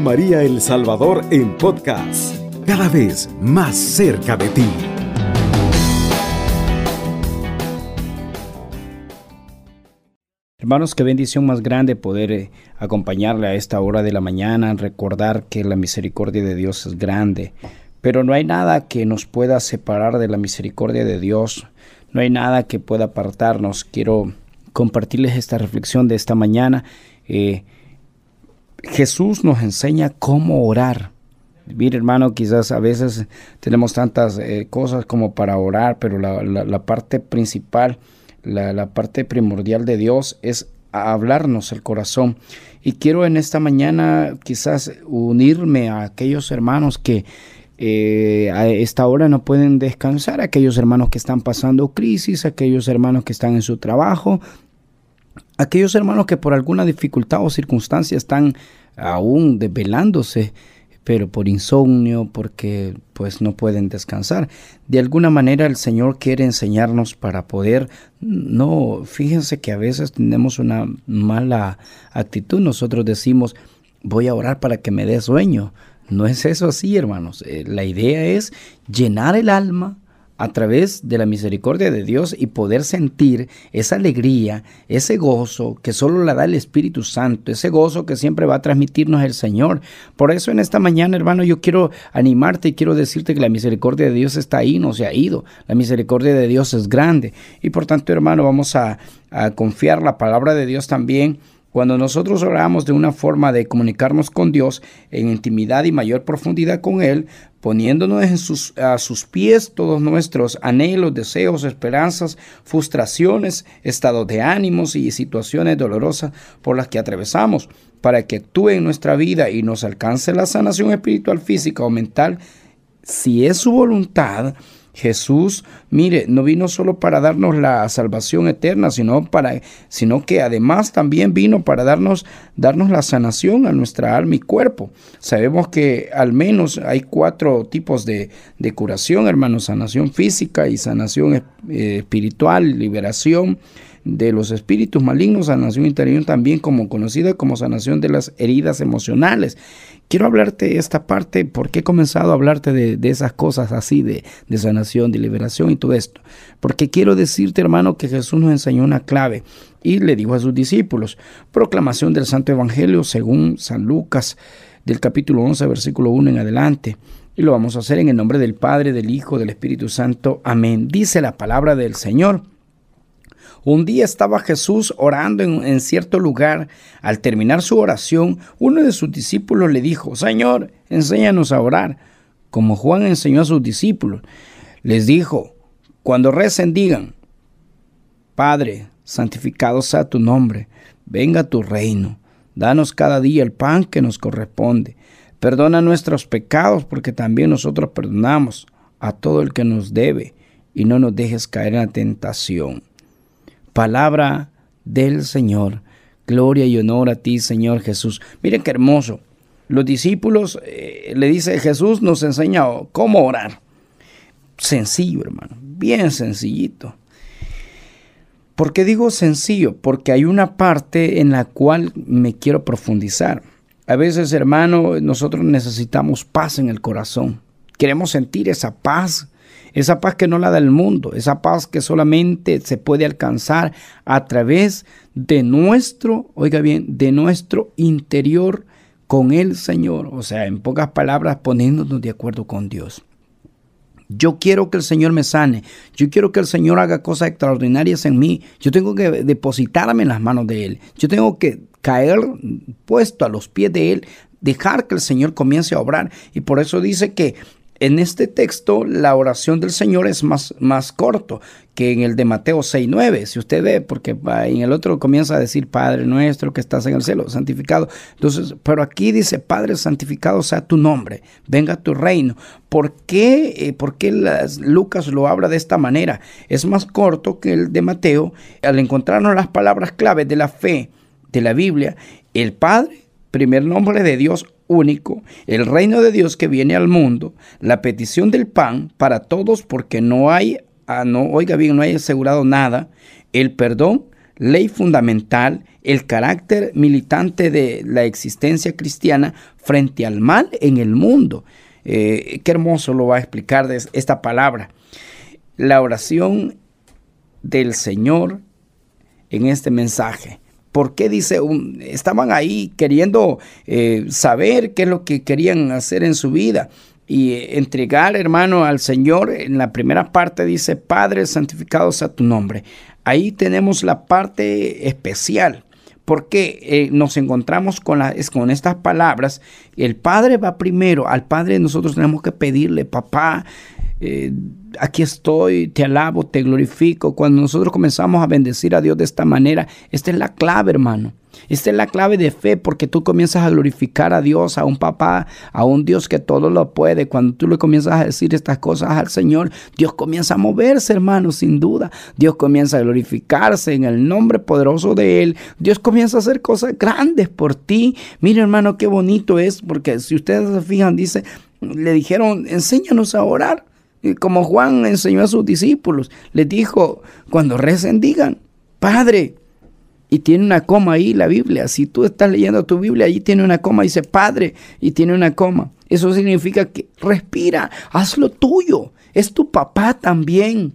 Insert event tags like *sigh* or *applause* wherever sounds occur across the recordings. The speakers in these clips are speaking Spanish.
María El Salvador en podcast, cada vez más cerca de ti. Hermanos, qué bendición más grande poder eh, acompañarle a esta hora de la mañana, recordar que la misericordia de Dios es grande, pero no hay nada que nos pueda separar de la misericordia de Dios, no hay nada que pueda apartarnos. Quiero compartirles esta reflexión de esta mañana. Eh, Jesús nos enseña cómo orar. Mire, hermano, quizás a veces tenemos tantas eh, cosas como para orar, pero la, parte principal, la, parte primordial de Dios es hablarnos el corazón. Y quiero en esta mañana quizás unirme a aquellos hermanos que eh, a esta hora no pueden descansar, aquellos hermanos que están pasando crisis, aquellos hermanos que están en su trabajo, aquellos hermanos que por alguna dificultad o circunstancia están aún desvelándose, pero por insomnio, porque pues no pueden descansar. De alguna manera el Señor quiere enseñarnos para poder, no, fíjense que a veces tenemos una mala actitud, nosotros decimos, voy a orar para que me dé sueño. No es eso así, hermanos. Eh, la idea es llenar el alma a través de la misericordia de Dios y poder sentir esa alegría, ese gozo que solo la da el Espíritu Santo, ese gozo que siempre va a transmitirnos el Señor. Por eso en esta mañana, hermano, yo quiero animarte y quiero decirte que la misericordia de Dios está ahí, no se ha ido. La misericordia de Dios es grande. Y por tanto, hermano, vamos a, a confiar la palabra de Dios también cuando nosotros oramos de una forma de comunicarnos con Dios en intimidad y mayor profundidad con Él, poniéndonos a sus pies todos nuestros anhelos, deseos, esperanzas, frustraciones, estados de ánimos y situaciones dolorosas por las que atravesamos, para que actúe en nuestra vida y nos alcance la sanación espiritual, física o mental, si es su voluntad, Jesús, mire, no vino solo para darnos la salvación eterna, sino para sino que además también vino para darnos darnos la sanación a nuestra alma y cuerpo. Sabemos que al menos hay cuatro tipos de, de curación, hermanos, sanación física y sanación eh, espiritual, liberación de los espíritus malignos, sanación interior también como conocida como sanación de las heridas emocionales. Quiero hablarte de esta parte porque he comenzado a hablarte de, esas cosas así, de, de, sanación, de liberación y todo esto. Porque quiero decirte, hermano, que Jesús nos enseñó una clave y le dijo a sus discípulos, proclamación del Santo Evangelio según San Lucas, del capítulo 11, versículo 1 en adelante. Y lo vamos a hacer en el nombre del Padre, del Hijo, del Espíritu Santo. Amén. Dice la palabra del Señor. Un día estaba Jesús orando en, cierto lugar. Al terminar su oración, uno de sus discípulos le dijo, Señor, enséñanos a orar, como Juan enseñó a sus discípulos. Les dijo, cuando recen digan, Padre, santificado sea tu nombre, venga tu reino, danos cada día el pan que nos corresponde, perdona nuestros pecados porque también nosotros perdonamos a todo el que nos debe y no nos dejes caer en la tentación palabra del Señor. Gloria y honor a ti, Señor Jesús. Miren qué hermoso. Los discípulos, eh, le dice Jesús, nos enseña cómo orar. Sencillo, hermano, bien sencillito. ¿Por qué digo sencillo? Porque hay una parte en la cual me quiero profundizar. A veces, hermano, nosotros necesitamos paz en el corazón. Queremos sentir esa paz esa paz que no la da el mundo, esa paz que solamente se puede alcanzar a través de nuestro, oiga bien, de nuestro interior con el Señor. O sea, en pocas palabras, poniéndonos de acuerdo con Dios. Yo quiero que el Señor me sane. Yo quiero que el Señor haga cosas extraordinarias en mí. Yo tengo que depositarme en las manos de Él. Yo tengo que caer puesto a los pies de Él, dejar que el Señor comience a obrar. Y por eso dice que en este texto la oración del Señor es más, más corto que en el de Mateo 6.9, si usted ve, porque en el otro comienza a decir, Padre nuestro que estás en el cielo, santificado. Entonces, pero aquí dice, Padre santificado sea tu nombre, venga tu reino. ¿Por qué, eh, por qué Lucas lo habla de esta manera? Es más corto que el de Mateo. Al encontrarnos las palabras claves de la fe de la Biblia, el Padre, primer nombre de Dios, único, el reino de Dios que viene al mundo, la petición del pan para todos porque no hay, ah, no, oiga bien, no hay asegurado nada, el perdón, ley fundamental, el carácter militante de la existencia cristiana frente al mal en el mundo. Eh, qué hermoso lo va a explicar esta palabra. La oración del Señor en este mensaje. ¿Por qué dice? estaban ahí queriendo eh, saber qué es lo que querían hacer en su vida y entregar, hermano, al Señor. En la primera parte dice, Padre, santificado sea tu nombre. Ahí tenemos la parte especial porque eh, nos encontramos con, con estas palabras. El Padre va primero, al Padre nosotros tenemos que pedirle, papá, eh, aquí estoy, te alabo, te glorifico. Cuando nosotros comenzamos a bendecir a Dios de esta manera, esta es la clave, hermano. Esta es la clave de fe porque tú comienzas a glorificar a Dios, a un papá, a un Dios que todo lo puede. Cuando tú le comienzas a decir estas cosas al Señor, Dios comienza a moverse, hermano, sin duda. Dios comienza a glorificarse en el nombre poderoso de Él. Dios comienza a hacer cosas grandes por ti. Mira, hermano, qué bonito es porque si ustedes se fijan, dice, le dijeron, enséñanos a orar como Juan enseñó a sus discípulos, les dijo, cuando recen digan, Padre, y tiene una coma ahí la Biblia, si tú estás leyendo tu Biblia, ahí tiene una coma, dice Padre, y tiene una coma. Eso significa que respira, haz lo tuyo, es tu papá también.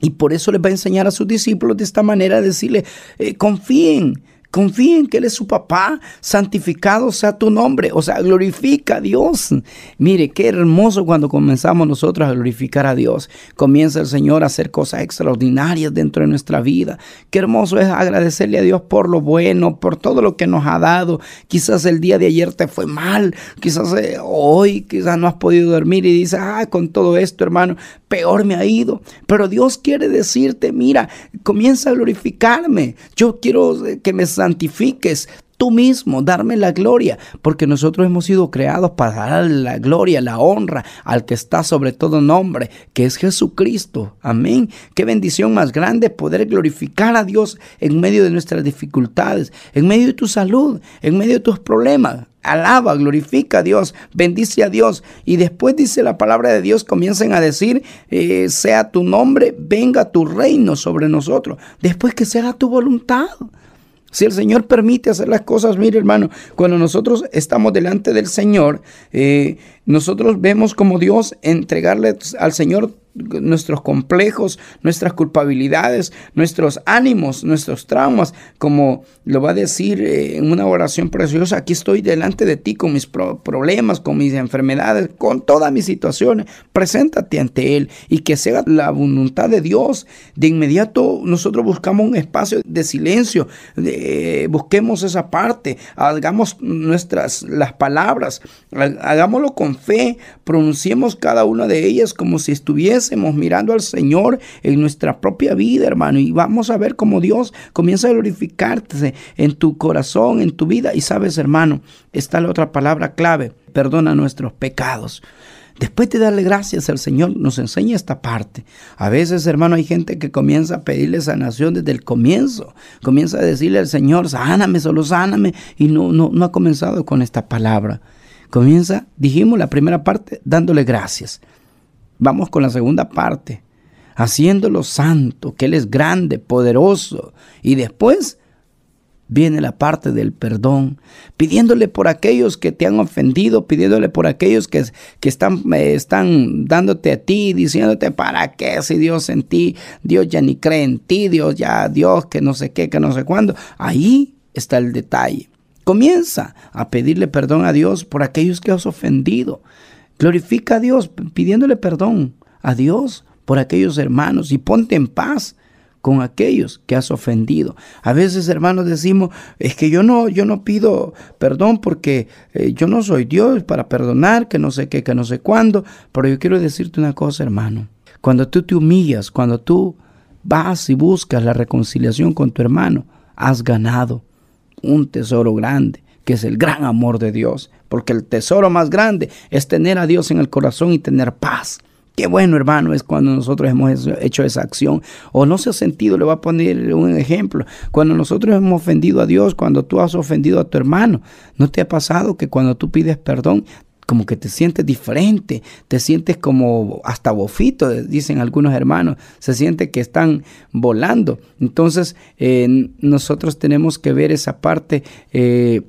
Y por eso les va a enseñar a sus discípulos de esta manera, decirle, eh, confíen, Confíen que Él es su papá, santificado sea tu nombre, o sea, glorifica a Dios. Mire, qué hermoso cuando comenzamos nosotros a glorificar a Dios. Comienza el Señor a hacer cosas extraordinarias dentro de nuestra vida. Qué hermoso es agradecerle a Dios por lo bueno, por todo lo que nos ha dado. Quizás el día de ayer te fue mal, quizás eh, hoy quizás no has podido dormir y dices, ah, con todo esto, hermano, peor me ha ido. Pero Dios quiere decirte, mira, comienza a glorificarme. Yo quiero eh, que me santifiques tú mismo, darme la gloria, porque nosotros hemos sido creados para dar la gloria, la honra al que está sobre todo nombre, que es Jesucristo. Amén. Qué bendición más grande poder glorificar a Dios en medio de nuestras dificultades, en medio de tu salud, en medio de tus problemas. Alaba, glorifica a Dios, bendice a Dios. Y después dice la palabra de Dios, comiencen a decir, eh, sea tu nombre, venga tu reino sobre nosotros. Después que sea tu voluntad. Si el Señor permite hacer las cosas, mire hermano, cuando nosotros estamos delante del Señor, eh, nosotros vemos como Dios entregarle al Señor nuestros complejos, nuestras culpabilidades, nuestros ánimos, nuestros traumas, como lo va a decir eh, en una oración preciosa, aquí estoy delante de ti con mis problemas, con mis enfermedades, con todas mis situaciones, preséntate ante Él y que sea la voluntad de Dios. De inmediato nosotros buscamos un espacio de silencio, busquemos esa parte, hagamos nuestras las palabras, hagámoslo con fe, pronunciemos cada una de ellas como si estuviese mirando al Señor en nuestra propia vida, hermano, y vamos a ver cómo Dios comienza a glorificarte en tu corazón, en tu vida. Y sabes, hermano, está la otra palabra clave, perdona nuestros pecados. Después de darle gracias al Señor, nos enseña esta parte. A veces, hermano, hay gente que comienza a pedirle sanación desde el comienzo. Comienza a decirle al Señor, sáname, solo sáname. Y no, no, no ha comenzado con esta palabra. Comienza, dijimos la primera parte, dándole gracias. Vamos con la segunda parte. Haciéndolo santo, que Él es grande, poderoso. Y después viene la parte del perdón, pidiéndole por aquellos que te han ofendido, pidiéndole por aquellos que, que están, eh, están dándote a ti, diciéndote, ¿para qué si Dios en ti, Dios ya ni cree en ti, Dios ya, Dios que no sé qué, que no sé cuándo. Ahí está el detalle. Comienza a pedirle perdón a Dios por aquellos que has ofendido. Glorifica a Dios pidiéndole perdón a Dios por aquellos hermanos y ponte en paz con aquellos que has ofendido. A veces, hermanos, decimos, es que yo no, yo no pido perdón porque eh, yo no soy Dios para perdonar, que no sé qué, que no sé cuándo, pero yo quiero decirte una cosa, hermano. Cuando tú te humillas, cuando tú vas y buscas la reconciliación con tu hermano, has ganado un tesoro grande que es el gran amor de Dios, porque el tesoro más grande es tener a Dios en el corazón y tener paz. Qué bueno, hermano, es cuando nosotros hemos hecho esa acción. O no se ha sentido, le voy a poner un ejemplo. Cuando nosotros hemos ofendido a Dios, cuando tú has ofendido a tu hermano, ¿no te ha pasado que cuando tú pides perdón, como que te sientes diferente, te sientes como hasta bofito, dicen algunos hermanos, se siente que están volando. Entonces eh, nosotros tenemos que ver esa parte. Eh,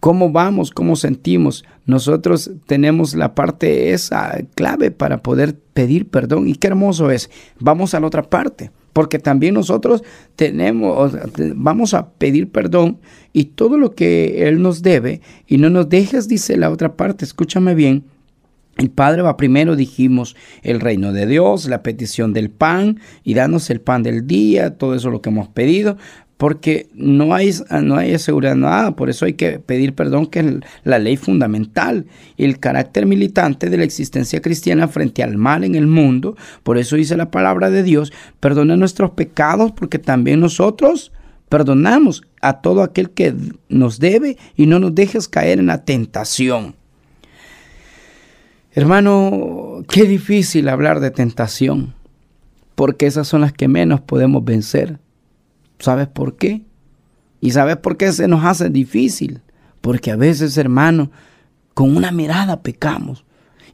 cómo vamos, cómo sentimos. Nosotros tenemos la parte esa clave para poder pedir perdón. Y qué hermoso es. Vamos a la otra parte, porque también nosotros tenemos, vamos a pedir perdón y todo lo que Él nos debe, y no nos dejes, dice la otra parte, escúchame bien. El Padre va primero, dijimos, el reino de Dios, la petición del pan y danos el pan del día, todo eso lo que hemos pedido porque no hay, no hay seguridad nada, por eso hay que pedir perdón, que es la ley fundamental y el carácter militante de la existencia cristiana frente al mal en el mundo. Por eso dice la palabra de Dios, perdona nuestros pecados, porque también nosotros perdonamos a todo aquel que nos debe y no nos dejes caer en la tentación. Hermano, qué difícil hablar de tentación, porque esas son las que menos podemos vencer. ¿Sabes por qué? ¿Y sabes por qué se nos hace difícil? Porque a veces, hermano, con una mirada pecamos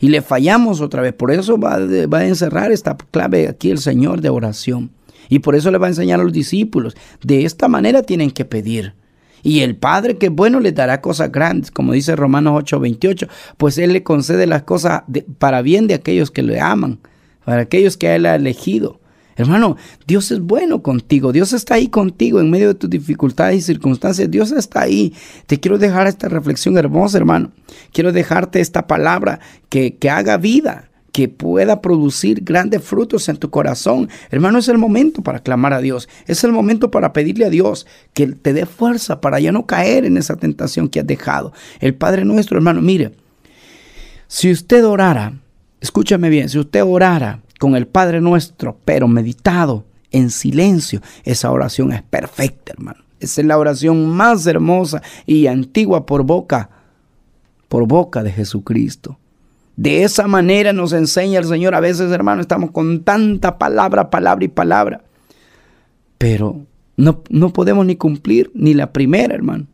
y le fallamos otra vez. Por eso va, va, a encerrar esta clave aquí el Señor de oración. Y por eso le va a enseñar a los discípulos. De esta manera tienen que pedir. Y el Padre que bueno les dará cosas grandes, como dice Romanos 8:28, pues Él le concede las cosas para bien de aquellos que le aman, para aquellos que Él ha elegido. Hermano, Dios es bueno contigo, Dios está ahí contigo en medio de tus dificultades y circunstancias, Dios está ahí. Te quiero dejar esta reflexión hermosa, hermano. Quiero dejarte esta palabra que, que haga vida, que pueda producir grandes frutos en tu corazón. Hermano, es el momento para clamar a Dios, es el momento para pedirle a Dios que te dé fuerza para ya no caer en esa tentación que has dejado. El Padre nuestro, hermano, mire, si usted orara, escúchame bien, si usted orara con el Padre nuestro, pero meditado en silencio, esa oración es perfecta, hermano. Esa es la oración más hermosa y antigua por boca, por boca de Jesucristo. De esa manera nos enseña el Señor. A veces, hermano, estamos con tanta palabra, palabra y palabra. Pero no, no podemos ni cumplir ni la primera, hermano.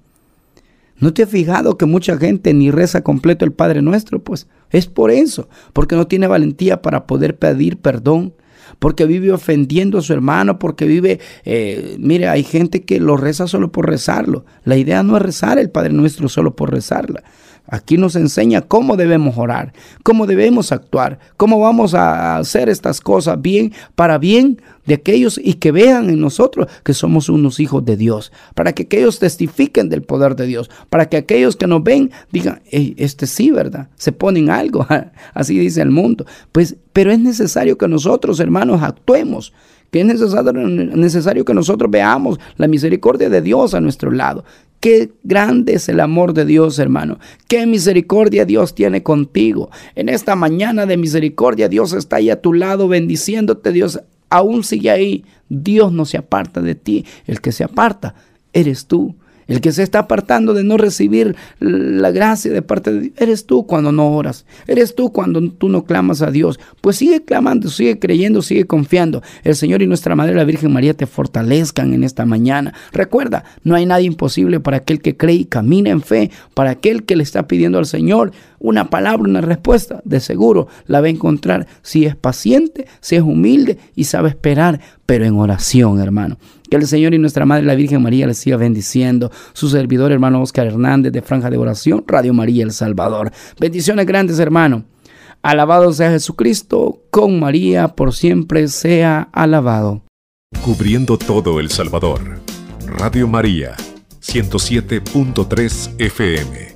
¿No te has fijado que mucha gente ni reza completo el Padre Nuestro? Pues es por eso, porque no tiene valentía para poder pedir perdón, porque vive ofendiendo a su hermano, porque vive, eh, mire, hay gente que lo reza solo por rezarlo. La idea no es rezar el Padre Nuestro solo por rezarla. Aquí nos enseña cómo debemos orar, cómo debemos actuar, cómo vamos a hacer estas cosas bien para bien de aquellos y que vean en nosotros que somos unos hijos de Dios, para que aquellos testifiquen del poder de Dios, para que aquellos que nos ven digan, este sí, ¿verdad? Se ponen algo, *laughs* así dice el mundo. Pues, pero es necesario que nosotros, hermanos, actuemos que es necesario, necesario que nosotros veamos la misericordia de Dios a nuestro lado, Qué grande es el amor de Dios, hermano. Qué misericordia Dios tiene contigo. En esta mañana de misericordia, Dios está ahí a tu lado bendiciéndote. Dios aún sigue ahí. Dios no se aparta de ti. El que se aparta eres tú. El que se está apartando de no recibir la gracia de parte de Dios, eres tú cuando no oras. Eres tú cuando tú no clamas a Dios. Pues sigue clamando, sigue creyendo, sigue confiando. El Señor y nuestra Madre la Virgen María te fortalezcan en esta mañana. Recuerda, no hay nada imposible para aquel que cree y camina en fe, para aquel que le está pidiendo al Señor una palabra, una respuesta, de seguro la va a encontrar si es paciente, si es humilde y sabe esperar, pero en oración, hermano. Que el Señor y nuestra Madre la Virgen María les siga bendiciendo. Su servidor, hermano Oscar Hernández, de Franja de Oración, Radio María El Salvador. Bendiciones grandes, hermano. Alabado sea Jesucristo, con María por siempre sea alabado. Cubriendo todo El Salvador. Radio María, 107.3 FM.